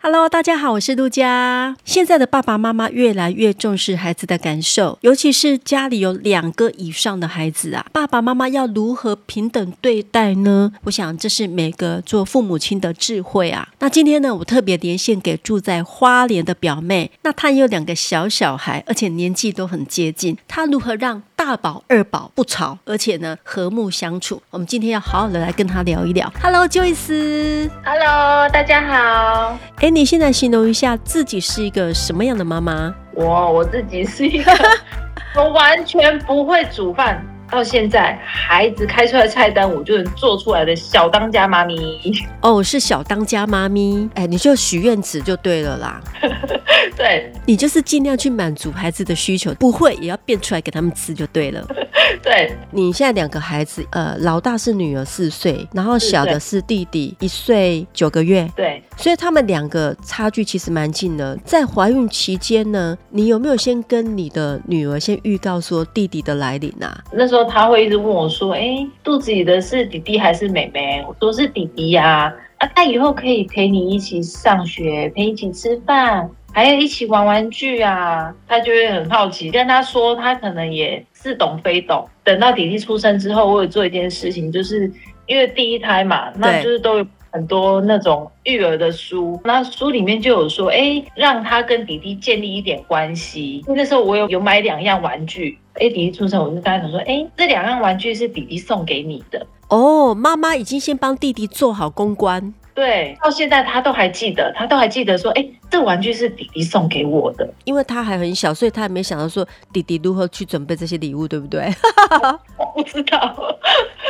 ？Hello，大家好，我是陆佳。现在的爸爸妈妈越来越重视孩子的感受，尤其是家里有两个以上的孩子啊，爸爸妈妈要如何平等对待呢？我想这是每个做父母亲的智慧啊。那今天呢，我特别连线给住在花莲的表妹，那她也有两个小小孩，而且年纪都很接近，她如何让大宝、二宝不吵，而且呢和睦相处？我们今天要好好的来跟他聊一聊。Hello，Joyce。Hello，大家好。哎，你现在形容一下自己是一个什么样的妈妈？我我自己是一个，我完全不会煮饭。到现在，孩子开出来的菜单，我就能做出来的小当家妈咪。哦，是小当家妈咪，哎，你就许愿池就对了啦。对，你就是尽量去满足孩子的需求，不会也要变出来给他们吃就对了。对，你现在两个孩子，呃，老大是女儿四岁，然后小的是弟弟一岁九个月。对，所以他们两个差距其实蛮近的。在怀孕期间呢，你有没有先跟你的女儿先预告说弟弟的来临啊？那时候他会一直问我说：“哎、欸，肚子里的是弟弟还是妹妹？”我说是弟弟呀。啊，他以后可以陪你一起上学，陪你一起吃饭。还要一起玩玩具啊，他就会很好奇。跟他说，他可能也似懂非懂。等到弟弟出生之后，我有做一件事情，就是因为第一胎嘛，那就是都有很多那种育儿的书，那书里面就有说，哎，让他跟弟弟建立一点关系。那时候我有有买两样玩具，哎，弟弟出生，我就跟他讲说，哎，这两样玩具是弟弟送给你的。哦，妈妈已经先帮弟弟做好公关。对，到现在他都还记得，他都还记得说，哎，这玩具是弟弟送给我的，因为他还很小，所以他还没想到说弟弟如何去准备这些礼物，对不对？我不知道。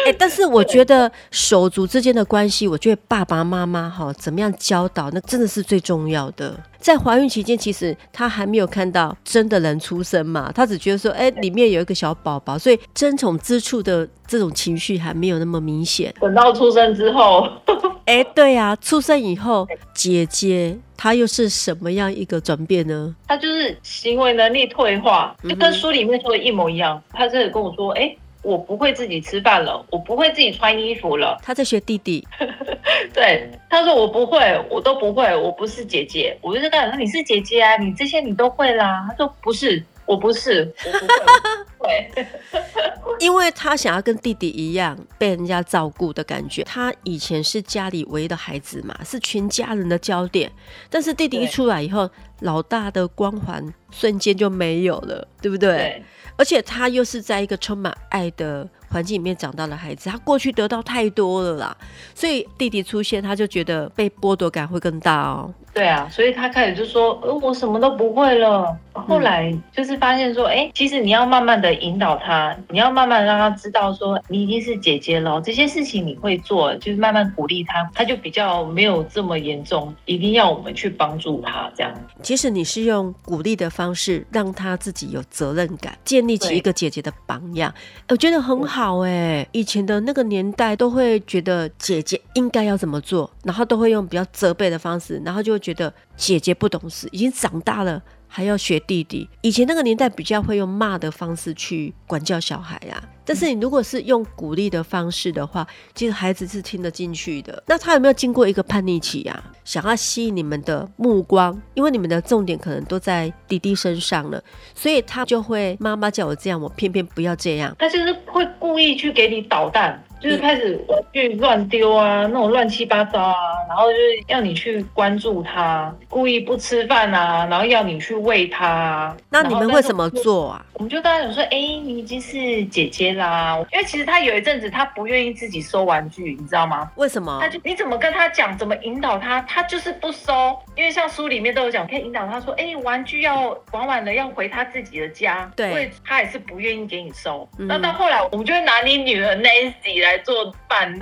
哎，但是我觉得手足之间的关系，我觉得爸爸妈妈哈，怎么样教导，那真的是最重要的。在怀孕期间，其实他还没有看到真的人出生嘛，他只觉得说，哎，里面有一个小宝宝，所以争宠之处的这种情绪还没有那么明显。等到出生之后，哎，对啊，出生以后，姐姐她又是什么样一个转变呢？他就是行为能力退化，就跟书里面说的一模一样。他这里跟我说，哎。我不会自己吃饭了，我不会自己穿衣服了。他在学弟弟，对，他说我不会，我都不会，我不是姐姐。我就跟他说，你是姐姐啊，你这些你都会啦。他说不是，我不是，我不会。对，因为他想要跟弟弟一样被人家照顾的感觉。他以前是家里唯一的孩子嘛，是全家人的焦点。但是弟弟一出来以后，老大的光环瞬间就没有了，对不对？对而且他又是在一个充满爱的环境里面长大的孩子，他过去得到太多了啦，所以弟弟出现，他就觉得被剥夺感会更大哦。对啊，所以他开始就说，呃，我什么都不会了。后来就是发现说，哎、欸，其实你要慢慢的引导他，你要慢慢让他知道说，你已经是姐姐了，这些事情你会做，就是慢慢鼓励他，他就比较没有这么严重，一定要我们去帮助他这样。其实你是用鼓励的方式，让他自己有责任感，建立起一个姐姐的榜样，我觉得很好哎。以前的那个年代都会觉得姐姐应该要怎么做，然后都会用比较责备的方式，然后就会觉得姐姐不懂事，已经长大了。还要学弟弟，以前那个年代比较会用骂的方式去管教小孩啊。但是你如果是用鼓励的方式的话，其实孩子是听得进去的。那他有没有经过一个叛逆期啊？想要吸引你们的目光，因为你们的重点可能都在弟弟身上了，所以他就会妈妈叫我这样，我偏偏不要这样。他就是会故意去给你捣蛋。就是开始玩具乱丢啊，那种乱七八糟啊，然后就是要你去关注他，故意不吃饭啊，然后要你去喂他。那你们会怎么做啊？我们就跟他讲说，哎、欸，你已经是姐姐啦。因为其实他有一阵子他不愿意自己收玩具，你知道吗？为什么？他就你怎么跟他讲，怎么引导他，他就是不收。因为像书里面都有讲，可以引导他说，哎、欸，玩具要玩完了要回他自己的家。对，他也是不愿意给你收。嗯、那到后来，我们就会拿你女儿 Nancy 来。来做范例，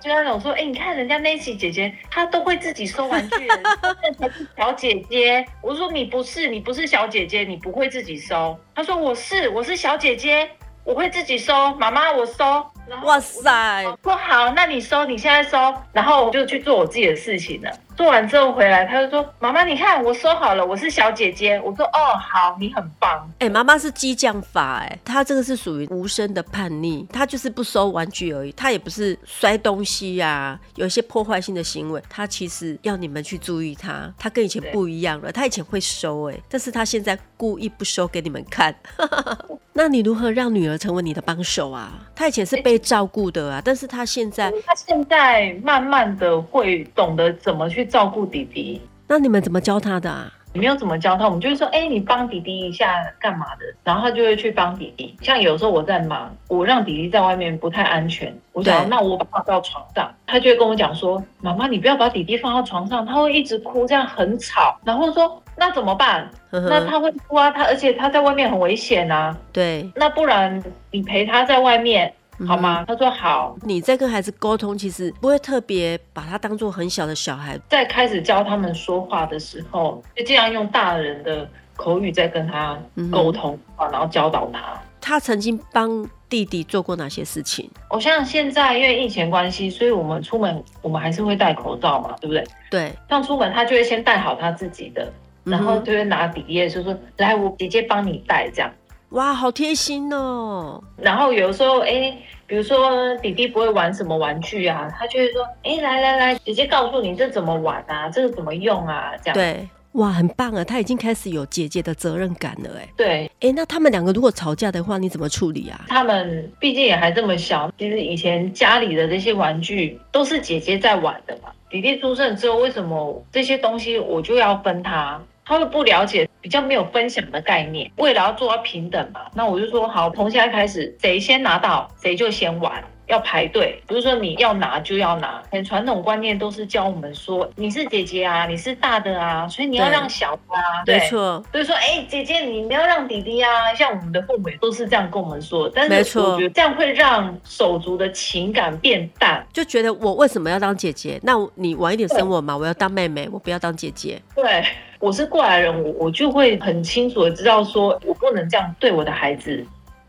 就那种说，哎、欸，你看人家 Nancy 姐姐，她都会自己收玩具，那才是小姐姐。我说你不是，你不是小姐姐，你不会自己收。她说我是，我是小姐姐，我会自己收。妈妈，我收。哇塞！说好，那你收，你现在收，然后我就去做我自己的事情了。做完之后回来，他就说：“妈妈，你看我收好了，我是小姐姐。”我说：“哦，好，你很棒。”哎，妈妈是激将法，哎，她这个是属于无声的叛逆，她就是不收玩具而已，她也不是摔东西呀、啊，有一些破坏性的行为，她其实要你们去注意她，她跟以前不一样了，她以前会收，哎，但是她现在故意不收给你们看。那你如何让女儿成为你的帮手啊？她以前是被照顾的啊，但是她现在，她现在慢慢的会懂得怎么去。照顾弟弟，那你们怎么教她的啊？你没有怎么教他，我们就会说，哎、欸，你帮弟弟一下干嘛的？然后他就会去帮弟弟。像有时候我在忙，我让弟弟在外面不太安全，我想，那我把他放到床上，他就会跟我讲说，妈妈，你不要把弟弟放到床上，他会一直哭，这样很吵。然后说，那怎么办？那他会哭啊，他而且他在外面很危险啊。对，那不然你陪他在外面。好吗？他说好。你在跟孩子沟通，其实不会特别把他当做很小的小孩。在开始教他们说话的时候，就尽量用大人的口语在跟他沟通，然后教导他。他曾经帮弟弟做过哪些事情？我像现在因为疫情关系，所以我们出门我们还是会戴口罩嘛，对不对？对。像出门，他就会先戴好他自己的，然后就会拿弟弟的，就说：“来，我姐姐帮你戴。”这样。哇，好贴心哦！然后有时候，哎，比如说弟弟不会玩什么玩具啊，他就会说，哎，来来来，姐姐告诉你这怎么玩啊，这个怎么用啊，这样。对，哇，很棒啊！他已经开始有姐姐的责任感了，哎。对，哎，那他们两个如果吵架的话，你怎么处理啊？他们毕竟也还这么小，其实以前家里的这些玩具都是姐姐在玩的嘛。弟弟出生之后，为什么这些东西我就要分他？他会不了解，比较没有分享的概念。为了要做到平等嘛，那我就说好，从现在开始，谁先拿到谁就先玩。要排队，不是说你要拿就要拿。很传统观念都是教我们说，你是姐姐啊，你是大的啊，所以你要让小的啊。对，没错。所以说，哎、欸，姐姐，你要让弟弟啊。像我们的父母也都是这样跟我们说，但是我觉得这样会让手足的情感变淡，就觉得我为什么要当姐姐？那你晚一点生我嘛，我要当妹妹，我不要当姐姐。对，我是过来人，我我就会很清楚的知道说，我不能这样对我的孩子。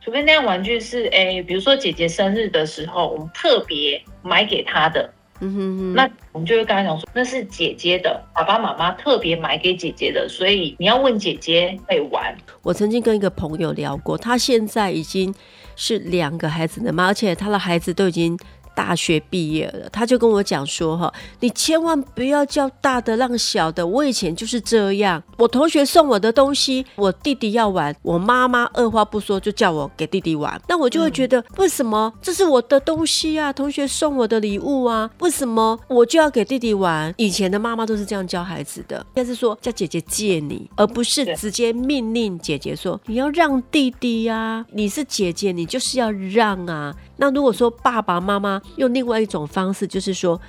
除非那样玩具是诶、欸，比如说姐姐生日的时候，我们特别买给她的，嗯哼哼，那我们就会跟她讲说，那是姐姐的，爸爸妈妈特别买给姐姐的，所以你要问姐姐可以玩。我曾经跟一个朋友聊过，她现在已经是两个孩子的妈，而且她的孩子都已经。大学毕业了，他就跟我讲说：“哈，你千万不要叫大的让小的。我以前就是这样，我同学送我的东西，我弟弟要玩，我妈妈二话不说就叫我给弟弟玩。那我就会觉得，为什么这是我的东西啊？同学送我的礼物啊，为什么我就要给弟弟玩？以前的妈妈都是这样教孩子的，应该是说叫姐姐借你，而不是直接命令姐姐说你要让弟弟呀。你是姐姐，你就是要让啊。”那如果说爸爸妈妈用另外一种方式，就是说，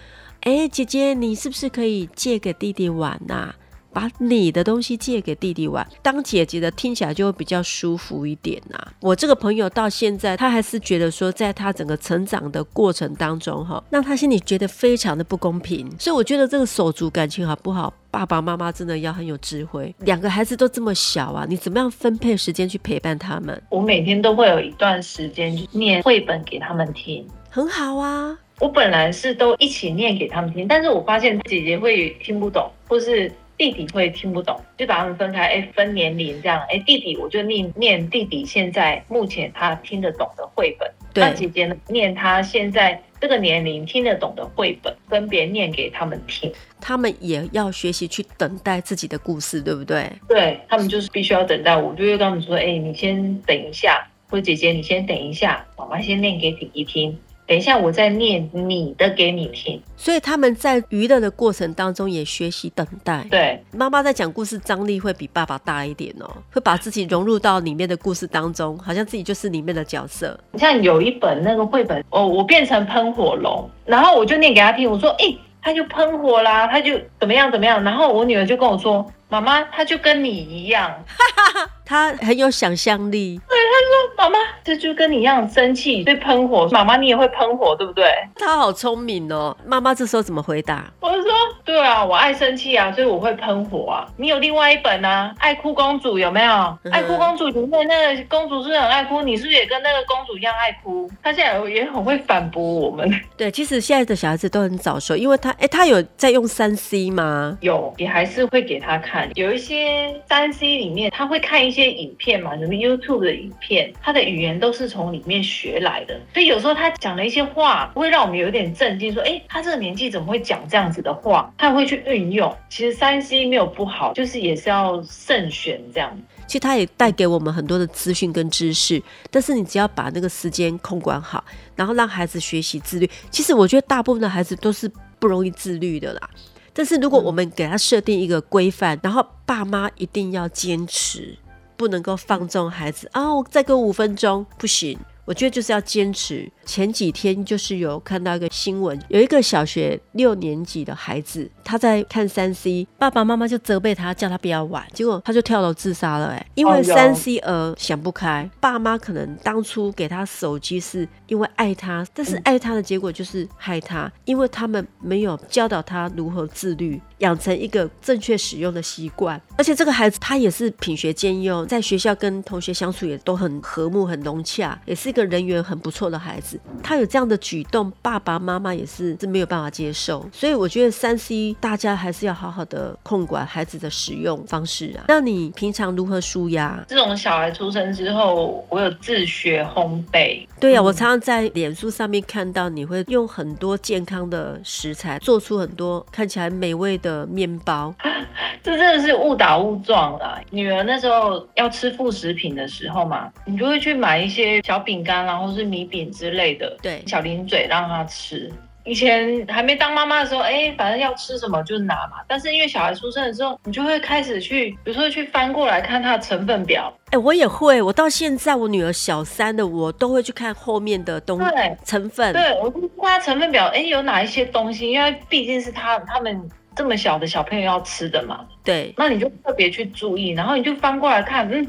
哎，姐姐，你是不是可以借给弟弟玩呐？把你的东西借给弟弟玩，当姐姐的听起来就会比较舒服一点呐。我这个朋友到现在，他还是觉得说，在他整个成长的过程当中，哈，让他心里觉得非常的不公平。所以我觉得这个手足感情好不好？爸爸妈妈真的要很有智慧。两个孩子都这么小啊，你怎么样分配时间去陪伴他们？我每天都会有一段时间念绘本给他们听，很好啊。我本来是都一起念给他们听，但是我发现姐姐会听不懂，或是。弟弟会听不懂，就把他们分开，哎，分年龄这样，哎，弟弟我就念念弟弟现在目前他听得懂的绘本，对，那姐姐呢念他现在这个年龄听得懂的绘本，分别念给他们听。他们也要学习去等待自己的故事，对不对？对，他们就是必须要等待，我就会跟他们说，哎，你先等一下，或者姐姐你先等一下，妈妈先念给弟弟听。等一下，我再念你的给你听。所以他们在娱乐的过程当中也学习等待。对，妈妈在讲故事张力会比爸爸大一点哦，会把自己融入到里面的故事当中，好像自己就是里面的角色。你像有一本那个绘本哦，我变成喷火龙，然后我就念给他听，我说，哎，他就喷火啦，他就怎么样怎么样，然后我女儿就跟我说。妈妈，她就跟你一样，她很有想象力。对，她说：“妈妈，这就跟你一样生气，会喷火。妈妈，你也会喷火，对不对？”她好聪明哦。妈妈这时候怎么回答？我就说：“对啊，我爱生气啊，所以我会喷火啊。你有另外一本啊，《爱哭公主》有没有？嗯《爱哭公主》里面那个公主是很爱哭？你是不是也跟那个公主一样爱哭？她现在也很会反驳我们。对，其实现在的小孩子都很早熟，因为他哎，他有在用三 C 吗？有，也还是会给他看。有一些三 C 里面，他会看一些影片嘛，什么 YouTube 的影片，他的语言都是从里面学来的。所以有时候他讲了一些话，会让我们有点震惊，说，哎，他这个年纪怎么会讲这样子的话？他会去运用。其实三 C 没有不好，就是也是要慎选这样。其实他也带给我们很多的资讯跟知识，但是你只要把那个时间控管好，然后让孩子学习自律。其实我觉得大部分的孩子都是不容易自律的啦。但是如果我们给他设定一个规范，然后爸妈一定要坚持，不能够放纵孩子啊，我再给我五分钟不行。我觉得就是要坚持。前几天就是有看到一个新闻，有一个小学六年级的孩子，他在看三 C，爸爸妈妈就责备他，叫他不要玩，结果他就跳楼自杀了。哎，因为三 C 而想不开，爸妈可能当初给他手机是因为爱他，但是爱他的结果就是害他，因为他们没有教导他如何自律，养成一个正确使用的习惯。而且这个孩子他也是品学兼优，在学校跟同学相处也都很和睦、很融洽，也是一个。人缘很不错的孩子，他有这样的举动，爸爸妈妈也是是没有办法接受，所以我觉得三 C 大家还是要好好的控管孩子的使用方式啊。那你平常如何舒压？这种小孩出生之后，我有自学烘焙。对呀、啊，我常常在脸书上面看到你会用很多健康的食材，做出很多看起来美味的面包。这真的是误打误撞啦！女儿那时候要吃副食品的时候嘛，你就会去买一些小饼干，然后是米饼之类的，对，小零嘴让她吃。以前还没当妈妈的时候，哎，反正要吃什么就拿嘛。但是因为小孩出生的时候，你就会开始去，比如说去翻过来看它的成分表。哎，我也会，我到现在我女儿小三的，我都会去看后面的东西对成分。对，我就看它成分表，哎，有哪一些东西？因为毕竟是他他们。这么小的小朋友要吃的嘛？对，那你就特别去注意，然后你就翻过来看，嗯，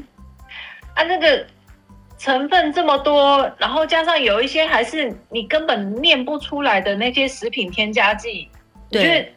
啊，那个成分这么多，然后加上有一些还是你根本念不出来的那些食品添加剂，对，我觉得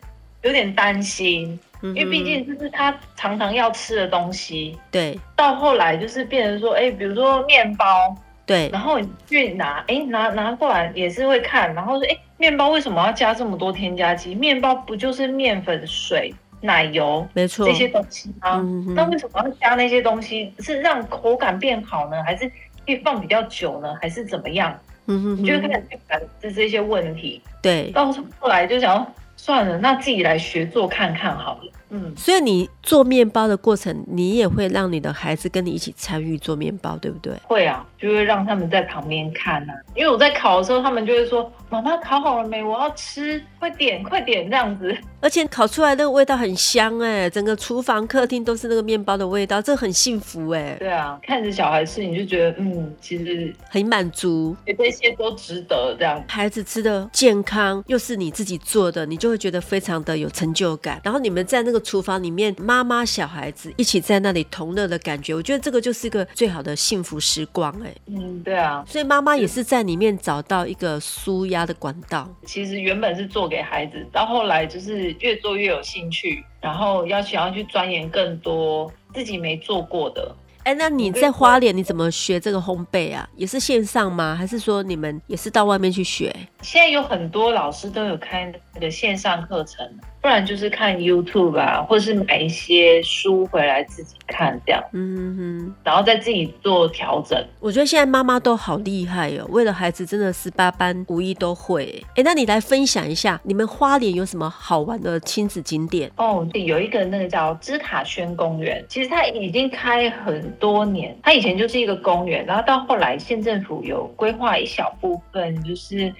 有点担心，嗯、因为毕竟这是他常常要吃的东西。对，到后来就是变成说，哎，比如说面包。对，然后你去拿，哎，拿拿过来也是会看，然后说，哎，面包为什么要加这么多添加剂？面包不就是面粉、水、奶油，没错，这些东西吗？嗯、那为什么要加那些东西？是让口感变好呢，还是可以放比较久呢，还是怎么样？嗯哼，哼，你就开始去反思这些问题。对，到后来就想，算了，那自己来学做看看好了。嗯，所以你做面包的过程，你也会让你的孩子跟你一起参与做面包，对不对？会啊，就会让他们在旁边看啊。因为我在烤的时候，他们就会说：“妈妈烤好了没？我要吃，快点，快点！”这样子。而且烤出来那个味道很香哎，整个厨房、客厅都是那个面包的味道，这很幸福哎。对啊，看着小孩吃，你就觉得嗯，其实很满足，这些都值得这样。孩子吃的健康，又是你自己做的，你就会觉得非常的有成就感。然后你们在那个。厨房里面，妈妈、小孩子一起在那里同乐的感觉，我觉得这个就是一个最好的幸福时光。哎，嗯，对啊，所以妈妈也是在里面找到一个舒压的管道。其实原本是做给孩子，到后来就是越做越有兴趣，然后要想要去钻研更多自己没做过的。哎，那你在花莲你怎么学这个烘焙啊？也是线上吗？还是说你们也是到外面去学？现在有很多老师都有开那个线上课程。不然就是看 YouTube 啊，或者是买一些书回来自己看这样，嗯哼，然后再自己做调整。我觉得现在妈妈都好厉害哦，为了孩子真的十八般武艺都会。哎，那你来分享一下，你们花莲有什么好玩的亲子景点？哦，有一个那个叫芝塔轩公园，其实它已经开很多年，它以前就是一个公园，然后到后来县政府有规划一小部分就是。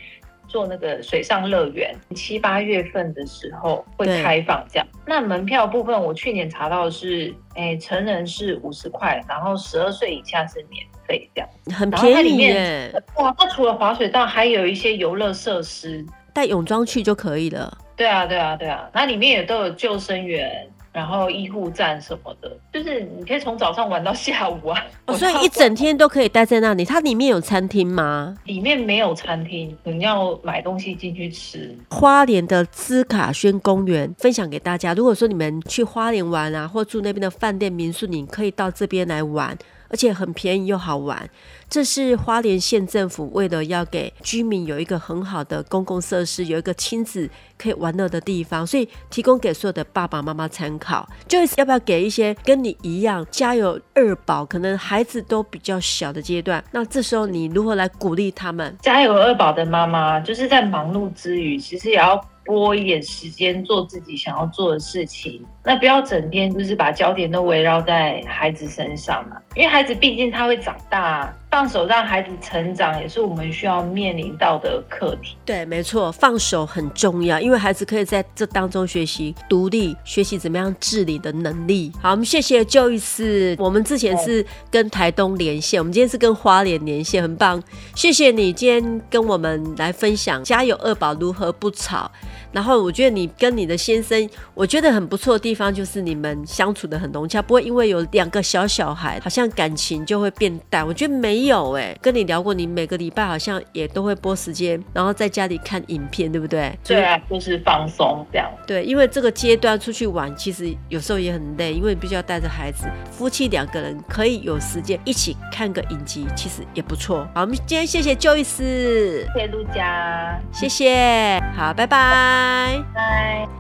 做那个水上乐园，七八月份的时候会开放这样。那门票部分，我去年查到是，哎、欸，成人是五十块，然后十二岁以下是免费这样，很便宜耶。哇，它除了滑水道，还有一些游乐设施，带泳装去就可以了。对啊，对啊，对啊，那里面也都有救生员。然后医护站什么的，就是你可以从早上玩到下午啊。哦，所以一整天都可以待在那里。它里面有餐厅吗？里面没有餐厅，你要买东西进去吃。花莲的兹卡轩公园分享给大家，如果说你们去花莲玩啊，或住那边的饭店民宿，你可以到这边来玩。而且很便宜又好玩，这是花莲县政府为了要给居民有一个很好的公共设施，有一个亲子可以玩乐的地方，所以提供给所有的爸爸妈妈参考。就是要不要给一些跟你一样家有二宝，可能孩子都比较小的阶段，那这时候你如何来鼓励他们？家有二宝的妈妈，就是在忙碌之余，其实也要。拨一点时间做自己想要做的事情，那不要整天就是把焦点都围绕在孩子身上嘛，因为孩子毕竟他会长大。放手让孩子成长，也是我们需要面临到的课题。对，没错，放手很重要，因为孩子可以在这当中学习独立，学习怎么样治理的能力。好，我们谢谢 Joyce。我们之前是跟台东连线，我们今天是跟花莲连线，很棒。谢谢你今天跟我们来分享家有二宝如何不吵。然后我觉得你跟你的先生，我觉得很不错的地方就是你们相处的很融洽，不会因为有两个小小孩，好像感情就会变淡。我觉得没。没有哎、欸，跟你聊过，你每个礼拜好像也都会拨时间，然后在家里看影片，对不对？对啊，就是放松这样。对，因为这个阶段出去玩，其实有时候也很累，因为你必须要带着孩子。夫妻两个人可以有时间一起看个影集，其实也不错。好，我们今天谢谢 Joyce，谢谢陆家，谢谢，好，拜拜，拜。